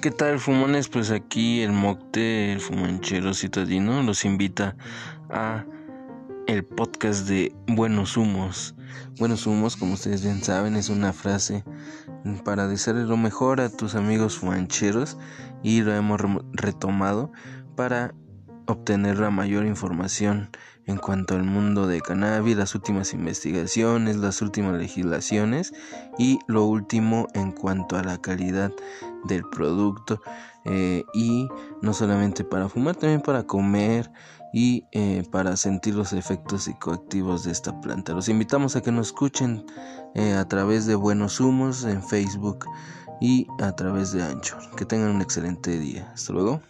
¿Qué tal, fumones? Pues aquí el Mocte, el fumanchero citadino, los invita a el podcast de Buenos Humos. Buenos Humos, como ustedes bien saben, es una frase para desearle lo mejor a tus amigos fumancheros y lo hemos retomado para obtener la mayor información en cuanto al mundo de cannabis, las últimas investigaciones, las últimas legislaciones y lo último en cuanto a la calidad del producto eh, y no solamente para fumar, también para comer y eh, para sentir los efectos psicoactivos de esta planta. Los invitamos a que nos escuchen eh, a través de Buenos Humos en Facebook y a través de Anchor. Que tengan un excelente día. Hasta luego.